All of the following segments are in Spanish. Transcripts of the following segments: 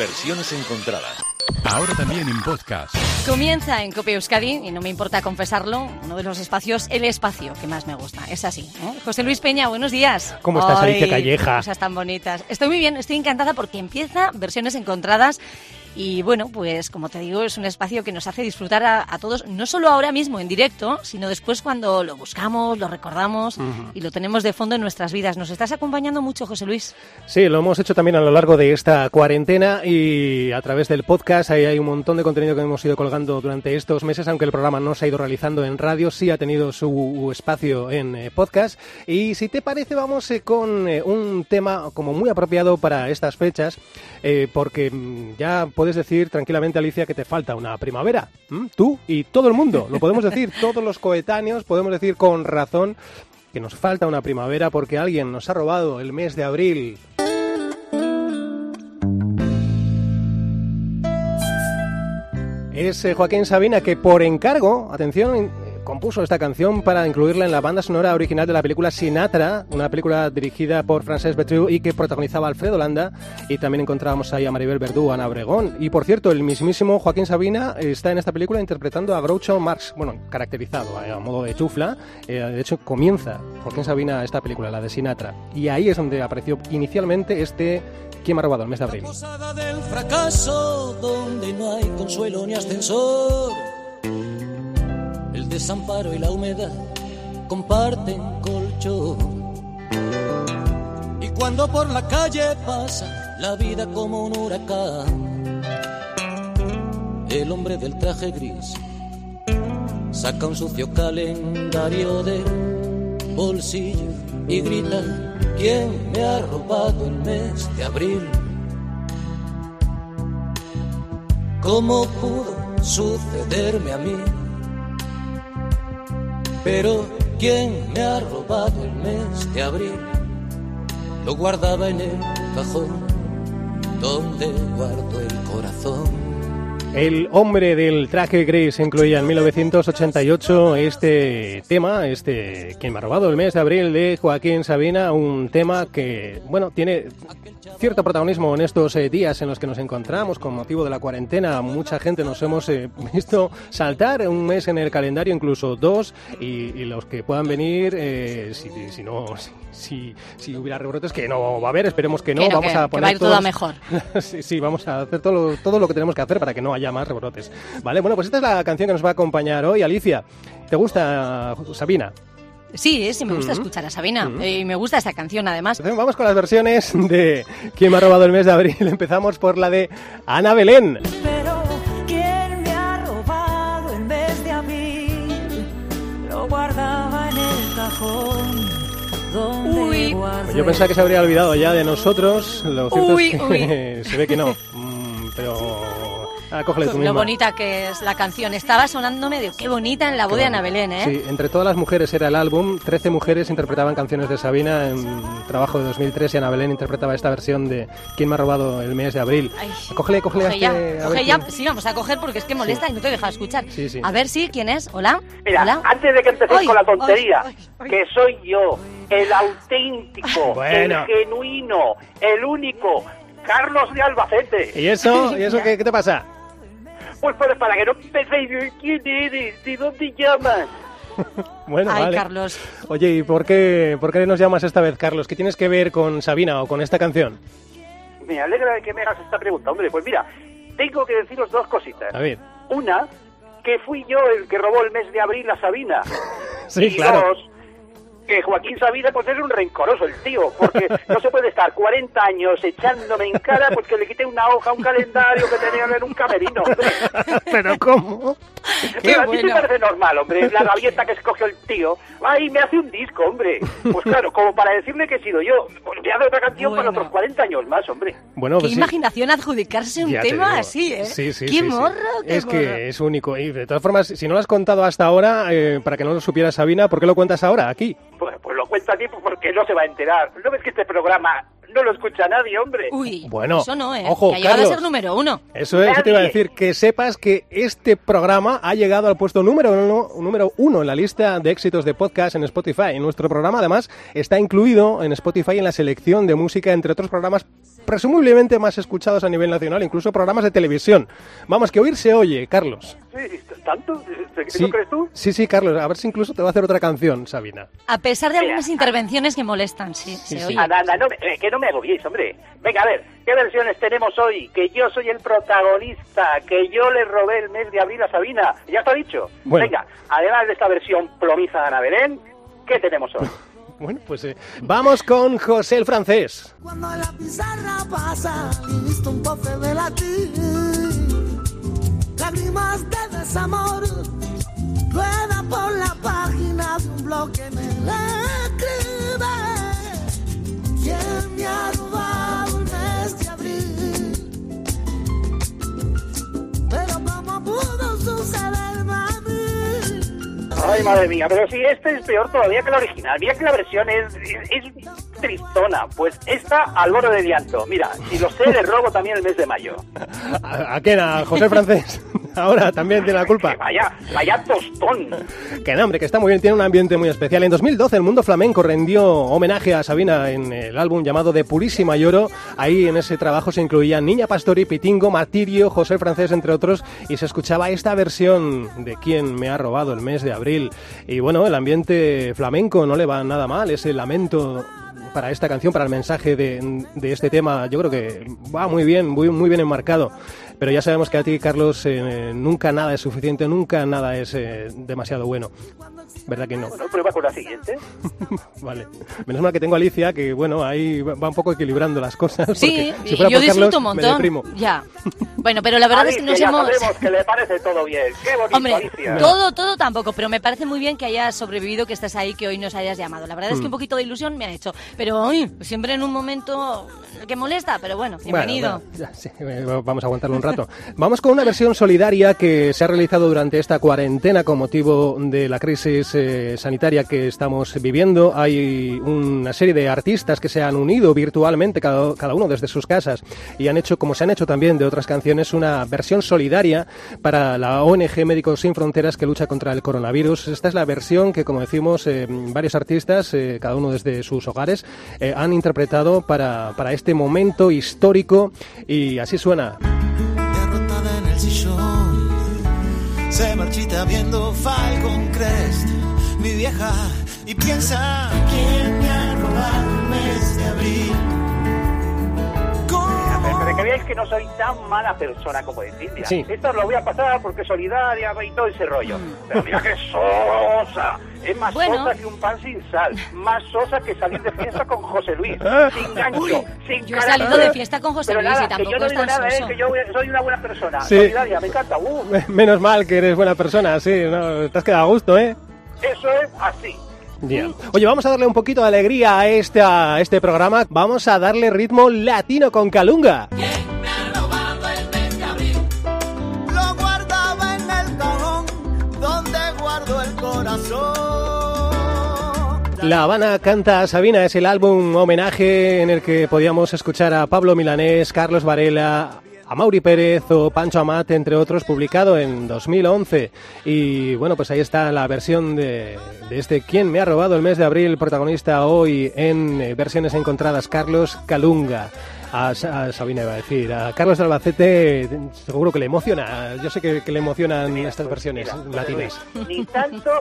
Versiones encontradas. Ahora también en podcast. Comienza en Cope Euskadi, y no me importa confesarlo, uno de los espacios, el espacio que más me gusta. Es así. ¿eh? José Luis Peña, buenos días. ¿Cómo estás, Ay, Alicia Calleja? Cosas tan bonitas. Estoy muy bien, estoy encantada porque empieza Versiones Encontradas. Y bueno, pues como te digo, es un espacio que nos hace disfrutar a, a todos, no solo ahora mismo en directo, sino después cuando lo buscamos, lo recordamos y lo tenemos de fondo en nuestras vidas. Nos estás acompañando mucho, José Luis. Sí, lo hemos hecho también a lo largo de esta cuarentena y a través del podcast. Ahí hay un montón de contenido que hemos ido colgando durante estos meses, aunque el programa no se ha ido realizando en radio, sí ha tenido su espacio en eh, podcast. Y si te parece, vamos eh, con eh, un tema como muy apropiado para estas fechas, porque mm, ya puedes decir tranquilamente, Alicia, que te falta una primavera. ¿m? Tú y todo el mundo, lo podemos decir, todos los coetáneos, podemos decir con razón que nos falta una primavera porque alguien nos ha robado el mes de abril. Es eh, Joaquín Sabina que por encargo, atención, compuso esta canción para incluirla en la banda sonora original de la película Sinatra, una película dirigida por Francesc Betriu y que protagonizaba Alfredo Landa y también encontrábamos ahí a Maribel Verdú, Ana Obregón. Y por cierto el mismísimo Joaquín Sabina está en esta película interpretando a Groucho Marx, bueno, caracterizado eh, a modo de chufla, eh, de hecho comienza Joaquín Sabina esta película, la de Sinatra. Y ahí es donde apareció inicialmente este ¿Quién me ha robado el mes de abril? Posada del fracaso donde no hay consuelo ni ascensor. Desamparo y la humedad comparten colchón. Y cuando por la calle pasa la vida como un huracán, el hombre del traje gris saca un sucio calendario del bolsillo y grita, ¿quién me ha robado el mes de abril? ¿Cómo pudo sucederme a mí? Pero ¿quién me ha robado el mes de abril? Lo guardaba en el cajón donde guardo el corazón. El hombre del traje gris incluía en 1988 este tema, este quien me ha robado el mes de abril de Joaquín Sabina, un tema que, bueno, tiene cierto protagonismo en estos eh, días en los que nos encontramos con motivo de la cuarentena. Mucha gente nos hemos eh, visto saltar un mes en el calendario, incluso dos, y, los que puedan venir, eh, si, no, si, si hubiera rebrotes, que no va a haber, esperemos que no, Que no, vamos que- a que poner va a ir todo todos- mejor. sí, sí, vamos a hacer todo lo, todo lo que tenemos que hacer para que no haya más rebrotes. Vale, bueno, pues esta es la canción que nos va a acompañar hoy. Alicia, ¿te gusta Sabina? Sí, sí, me gusta escuchar a Sabina. eh, Y me gusta esta canción, además. Entonces vamos con las versiones de ¿Quién me ha robado el mes de abril? Empezamos por la de Ana Belén. Yo pensaba que se habría olvidado ya de nosotros. Lo cierto Uy, es que se ve que no. Ah, cógele tú Lo bonita que es la canción. Estaba sonándome de qué bonita en la voz de Ana Belén, ¿eh? Sí, entre todas las mujeres era el álbum. Trece mujeres interpretaban canciones de Sabina en trabajo de 2003 y Ana Belén interpretaba esta versión de ¿Quién me ha robado el mes de abril? Ay. Cógele, cógele. Coge ya, hazte- a ver coge ya. quién- Sí, vamos a coger porque es que molesta y no te deja escuchar. Sí, sí. A ver, sí, ¿quién es? Hola. Mira, Hola. antes de que empecéis con la tontería, ay, ay. que soy yo, el auténtico, Bueno. el genuino, el único, Carlos de Albacete. ¿Y eso? ¿Y eso qué, qué te pasa? Pues, pues para que no penséis, ¿quién eres? ¿De dónde llamas? Bueno, Ay, vale. Carlos. Oye, ¿y por qué, por qué nos llamas esta vez, Carlos? ¿Qué tienes que ver con Sabina o con esta canción? Me alegra de que me hagas esta pregunta, hombre. Pues mira, tengo que deciros dos cositas. A ver. Una, que fui yo el que robó el mes de abril a Sabina. Sí, y claro. dos, que Joaquín Sabina pues es un rencoroso el tío, porque no se puede estar 40 años echándome en cara porque le quité una hoja un calendario que tenía en un camerino. ¿Pero cómo? Qué Pero a bueno. me parece normal, hombre, la gavieta que escogió el tío. Ay, me hace un disco, hombre. Pues claro, como para decirle que he sido yo. Pues me hace otra canción para Bueno. otros 40 años más, hombre. Bueno, Qué pues sí. imaginación adjudicarse un Ya te tema así, ¿eh? Sí, sí, Qué sí, sí. morro, qué Es morro. que es único. Y de todas formas, si no lo has contado hasta ahora, eh, para que no lo supiera Sabina, ¿por qué lo cuentas ahora, aquí? Pues, pues lo cuento a ti porque no se va a enterar. ¿No ves que este programa no lo escucha nadie, hombre? Uy, Bueno, eso no, ¿eh? ojo, que ha llegado Carlos. a ser número uno. Eso es, eso te iba a decir, que sepas que este programa ha llegado al puesto número uno, número uno en la lista de éxitos de podcast en Spotify. Y nuestro programa, además, está incluido en Spotify en la selección de música, entre otros programas presumiblemente más escuchados a nivel nacional, incluso programas de televisión. Vamos, que oír se oye, Carlos. Sí, ¿tanto? ¿Qué Sí, crees tú? sí, sí, Carlos, a ver si incluso te va a hacer otra canción, Sabina. A pesar de algunas Mira, intervenciones que molestan, sí, se sí. oye. Anda, anda, no, eh, que no me agobiéis, hombre. Venga, a ver, ¿qué versiones tenemos hoy? Que yo soy el protagonista, que yo le robé el mes de abril a Sabina. ¿Ya está dicho? Bueno. Venga, además de esta versión plomiza de Ana Belén, ¿qué tenemos hoy? Bueno, pues eh, vamos con José el francés. Cuando la pizarra pasa y visto un pofe de latín, lágrimas de desamor rueda por la página de un blog que me escribe. Ay, madre mía, pero si este es peor todavía que la original. Mira que la versión es, es, es tristona. Pues esta al borde de llanto. Mira, si lo sé, le robo también el mes de mayo. ¿A, a quién? ¿A José francés? Ahora también tiene la culpa. Vaya, vaya tostón. Que no, hombre, que está muy bien, tiene un ambiente muy especial. En 2012 el mundo flamenco rendió homenaje a Sabina en el álbum llamado De Purísima Lloro. Ahí en ese trabajo se incluían Niña Pastori, Pitingo, Martirio, José Francés, entre otros, y se escuchaba esta versión de Quién me ha robado el mes de abril. Y bueno, el ambiente flamenco no le va nada mal, ese lamento para esta canción, para el mensaje de, de este tema, yo creo que va muy bien, muy, muy bien enmarcado. Pero ya sabemos que a ti, Carlos, eh, nunca nada es suficiente, nunca nada es eh, demasiado bueno. ¿Verdad que no? Bueno, prueba con la siguiente. Vale. Menos mal que tengo a Alicia, que bueno, ahí va un poco equilibrando las cosas. Sí, si fuera yo por disfruto Carlos, un montón. Ya. Bueno, pero la verdad es que nos ya hemos... sabemos que le parece todo bien. Qué bonito, Hombre, Alicia. todo, todo tampoco, pero me parece muy bien que hayas sobrevivido, que estés ahí, que hoy nos hayas llamado. La verdad es que un poquito de ilusión me ha hecho. Pero hoy, siempre en un momento que molesta, pero bueno, bienvenido. Bueno, bueno, ya, sí, eh, vamos a aguantarlo un rato. Vamos con una versión solidaria que se ha realizado durante esta cuarentena con motivo de la crisis eh, sanitaria que estamos viviendo. Hay una serie de artistas que se han unido virtualmente, cada, cada uno desde sus casas, y han hecho, como se han hecho también de otras canciones, una versión solidaria para la ONG Médicos Sin Fronteras que lucha contra el coronavirus. Esta es la versión que, como decimos, eh, varios artistas, eh, cada uno desde sus hogares, eh, han interpretado para, para este momento histórico y así suena. Marchita viendo Falcon Crest, mi vieja, y piensa quién me ha robado el mes de abril. Pero para que veáis que no soy tan mala persona como decís. Mira, Sí. Esto lo voy a pasar porque solidaria y todo ese rollo. Pero mira que sosa. Es más Bueno. sosa que un pan sin sal. Más sosa que salir de fiesta con José Luis. Sin gancho, sin yo he salido de fiesta con José Pero Luis nada, y tampoco que yo no es digo tan nada, soso. eh, que yo soy una buena persona. Sí. Solidaria, me encanta. Uh, Menos mal que eres buena persona, sí, no, te has quedado a gusto, ¿eh? eso es así. Bien. Oye, vamos a darle un poquito de alegría a este, a este programa. Vamos a darle ritmo latino con Calunga. La Habana canta a Sabina es el álbum homenaje en el que podíamos escuchar a Pablo Milanés, Carlos Varela, a Mauri Pérez o Pancho Amat, entre otros, publicado en 2011. Y bueno, pues ahí está la versión de, de este ¿Quién me ha robado el mes de abril? Protagonista hoy en eh, versiones encontradas, Carlos Calunga. A, Sa- a Sabina iba a decir, a Carlos de Albacete seguro que le emociona, yo sé que, que le emocionan estas versiones Mira, latinas. Ni tanto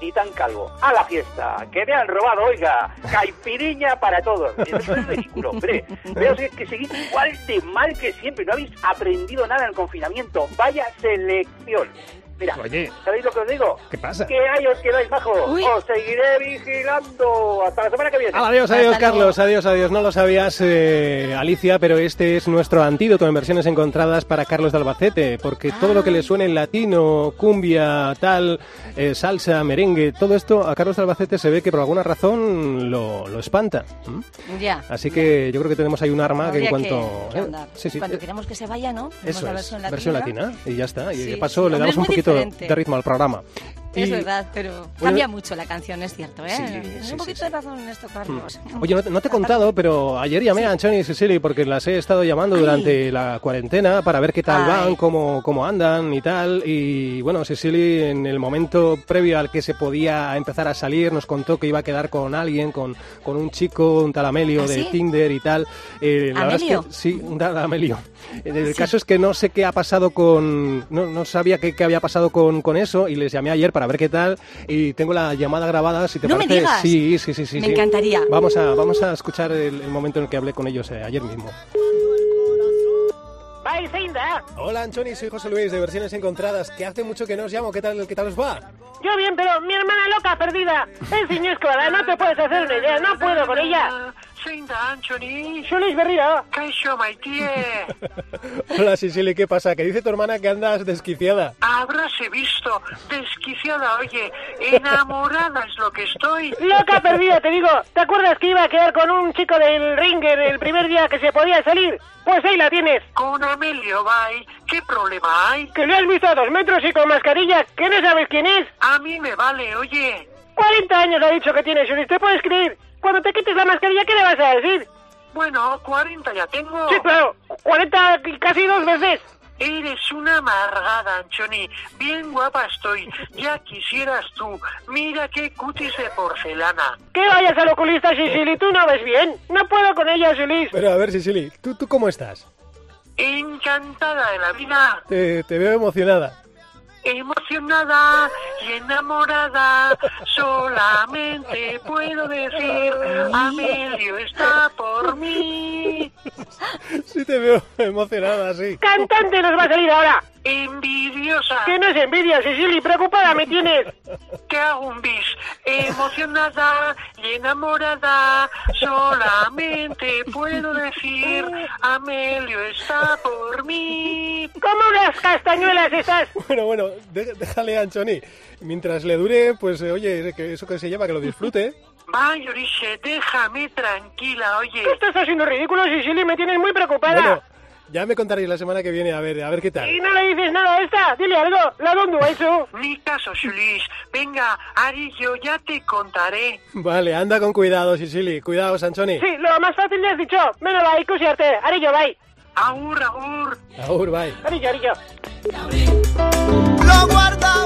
ni tan calvo. A la fiesta. Que me han robado, oiga. Caipiriña para todos. Eso es ridículo, hombre. Veo que seguís igual de mal que siempre. No habéis aprendido nada en el confinamiento. Vaya selección. Mira, Oye. ¿sabéis lo que os digo? ¿Qué pasa? Que ahí os quedáis bajo. Uy. Os seguiré vigilando. Hasta la semana que viene. Ah, Adiós, adiós, Hasta luego. Carlos, adiós, adiós. No lo sabías, eh, Alicia, pero este es nuestro antídoto en versiones encontradas para Carlos de Albacete, porque todo lo que le suene en latino, cumbia, tal, eh, salsa, merengue, todo esto a Carlos de Albacete se ve que por alguna razón lo, lo espanta. Ya. Así que yo creo que tenemos ahí un arma que en cuanto... que eh, sí, sí, Cuando eh, queremos que se vaya, ¿no? Eso la es, versión latina. latina y ya está. Y Sí, de paso sí. le damos un muy poquito diferente. de ritmo al programa. Es Y- verdad, pero cambia mucho la canción, es cierto, ¿eh? Sí, sí, un poquito sí. de razón en esto, Carlos. Oye, no te, no te he contado, pero ayer llamé a Anchoni y Cecily porque las he estado llamando Ay. durante la cuarentena para ver qué tal Ay. van, cómo, cómo andan y tal. Y bueno, Cecily en el momento previo al que se podía empezar a salir nos contó que iba a quedar con alguien, con, con un chico, un tal Amelio ¿Ah, de? Tinder y tal. Eh, la verdad es ¿Amelio? que sí, un tal Amelio. El Sí. caso es que no sé qué ha pasado con... No, no sabía qué, qué había pasado con, con eso y les llamé ayer para ver qué tal y tengo la llamada grabada, si te No me parece. digas. Sí, sí, sí, sí. Me sí. encantaría. Vamos a, vamos a escuchar el, el momento en el que hablé con ellos eh, ayer mismo. Hola Anchoni, soy José Luis de Versiones Encontradas, que hace mucho que no os llamo, ¿qué tal, qué tal os va? Yo bien, pero mi hermana loca perdida. Es ciñescola, no te puedes hacer una idea, no puedo con ella. Zein da, Antxoni? Solis berrira. Kaixo, maitie. Hola Sisili, ¿qué pasa? Que dice tu hermana que andas desquiciada. Habráse visto. Desquiciada, oye. Enamorada es lo que estoy. Loca perdida, te digo. ¿Te acuerdas que iba a quedar con un chico del Ringer el primer día que se podía salir? Pues ahí la tienes. Con Amelio, bye. ¿Qué problema hay? Que le has visto a dos metros y con mascarilla, que no sabes quién es. A mí me vale, oye. 40 años ha dicho que tiene, Solis, ¿te puedes creer? Cuando te quites la mascarilla, ¿qué le vas a decir? Bueno, 40 ya tengo. Sí, claro, 40 y casi dos veces. Eres una amargada, Anchoni. Bien guapa estoy. Ya quisieras tú. Mira qué cutis de porcelana. Que vayas al oculista, Sisili, tú no ves bien. No puedo con ella, Solis. Pero a ver Sisili, ¿tú, ¿tú cómo estás? Encantada de la vida. Te, te veo emocionada. Emocionada y enamorada, solamente puedo decir, Amelio está por mí. Sí te veo emocionada, sí. Cantante nos va a salir ahora. Envidiosa, Que no es envidia, Sisili, preocupada me tienes. que hago un bis. Emocionada y enamorada, solamente puedo decir, Amelio está por mí. Como unas castañuelas estás. Bueno, bueno, dé- déjale a Anchoni. Mientras le dure, pues eh, oye, que eso que se lleva, que lo disfrute. Vaya, Oriche, déjame tranquila, oye. Tú estás haciendo ridículo, Sisili, me tienes muy preocupada. Bueno, ya me contaréis la semana que viene, a ver, a ver qué tal. Y no le dices nada a esta, dile algo, la donde ha hecho. Ni caso, Julis. Venga, Ari, yo ya te contaré. Vale, anda con cuidado, Sisili. Cuidado, Anchoni. Sí, lo más fácil ya has dicho. Menos va, ikusiarte, arillo, bai. Agur, agur. Agur, bye. Arillo, arillo. Lo guardaba. Ay, ay,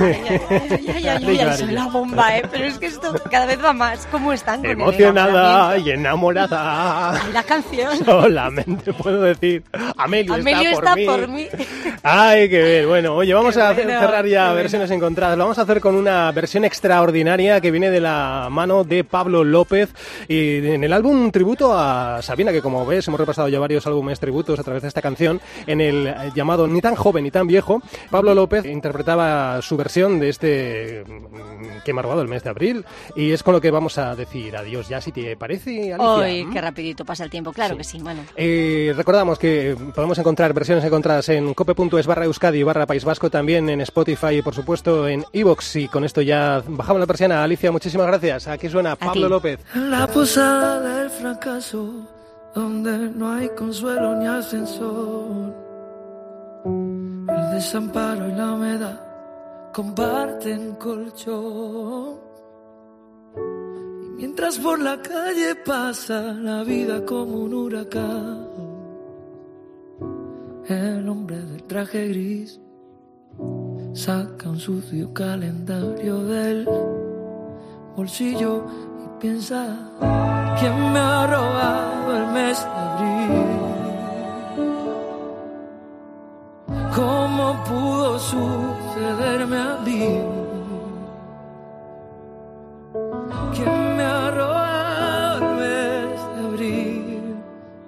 ay, ay, ay, brillo. una bomba, ¿eh? Pero es que esto cada vez va más. ¿Cómo están con Emocionada y enamorada. La canción. Solamente puedo decir, Amelio, Amelio está, está por, por mí. mí. Ay, qué bien. Bueno, oye, vamos Qué a bueno, cerrar ya bueno. versiones encontradas. Lo vamos a hacer con una versión extraordinaria que viene de la mano de Pablo López y en el álbum tributo a Sabina, que como ves hemos repasado ya varios álbumes tributos a través de esta canción, en el llamado Ni tan joven ni tan viejo, Pablo López interpretaba su versión de este mm, que me ha robado el mes de abril y es con lo que vamos a decir adiós ya, si te parece, Alicia. ¿Mm? qué rapidito pasa el tiempo. Claro Sí. que sí, bueno. Eh, recordamos que podemos encontrar versiones encontradas en cope.es barra Euskadi barra País Vasco, también en Spotify y por supuesto en Evox. Y con esto ya bajamos la persiana. Alicia, muchísimas gracias. Aquí suena Pablo ti. López. En la posada del fracaso, donde no hay consuelo ni ascensor. El desamparo y la humedad comparten colchón. Y mientras por la calle pasa la vida como un huracán, el hombre del traje gris saca un sucio calendario del bolsillo y piensa quién me ha robado el mes de abril. ¿Cómo pudo sucederme a mí? ¿Quién me ha robado el mes de abril?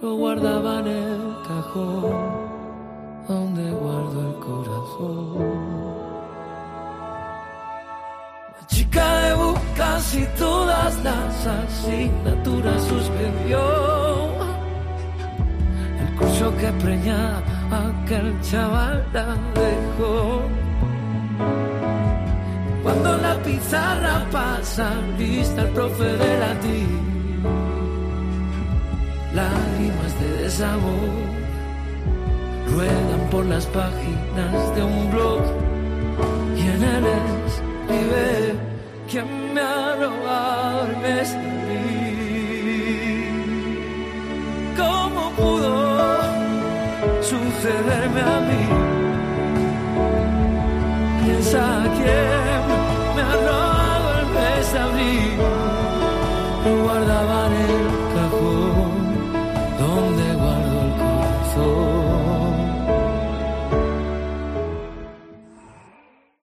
Lo guardaba en el cajón donde guardo el corazón. La chica de casi todas las asignaturas suspendió. El curso que preñaba aquel chaval la dejó. Cuando la pizarra pasa, lista el profe de latín. Lágrimas de desamor ruedan por las páginas de un blog y en él ve quién me ha robado el. ¿Cómo pudo sucederme a mí? Piensa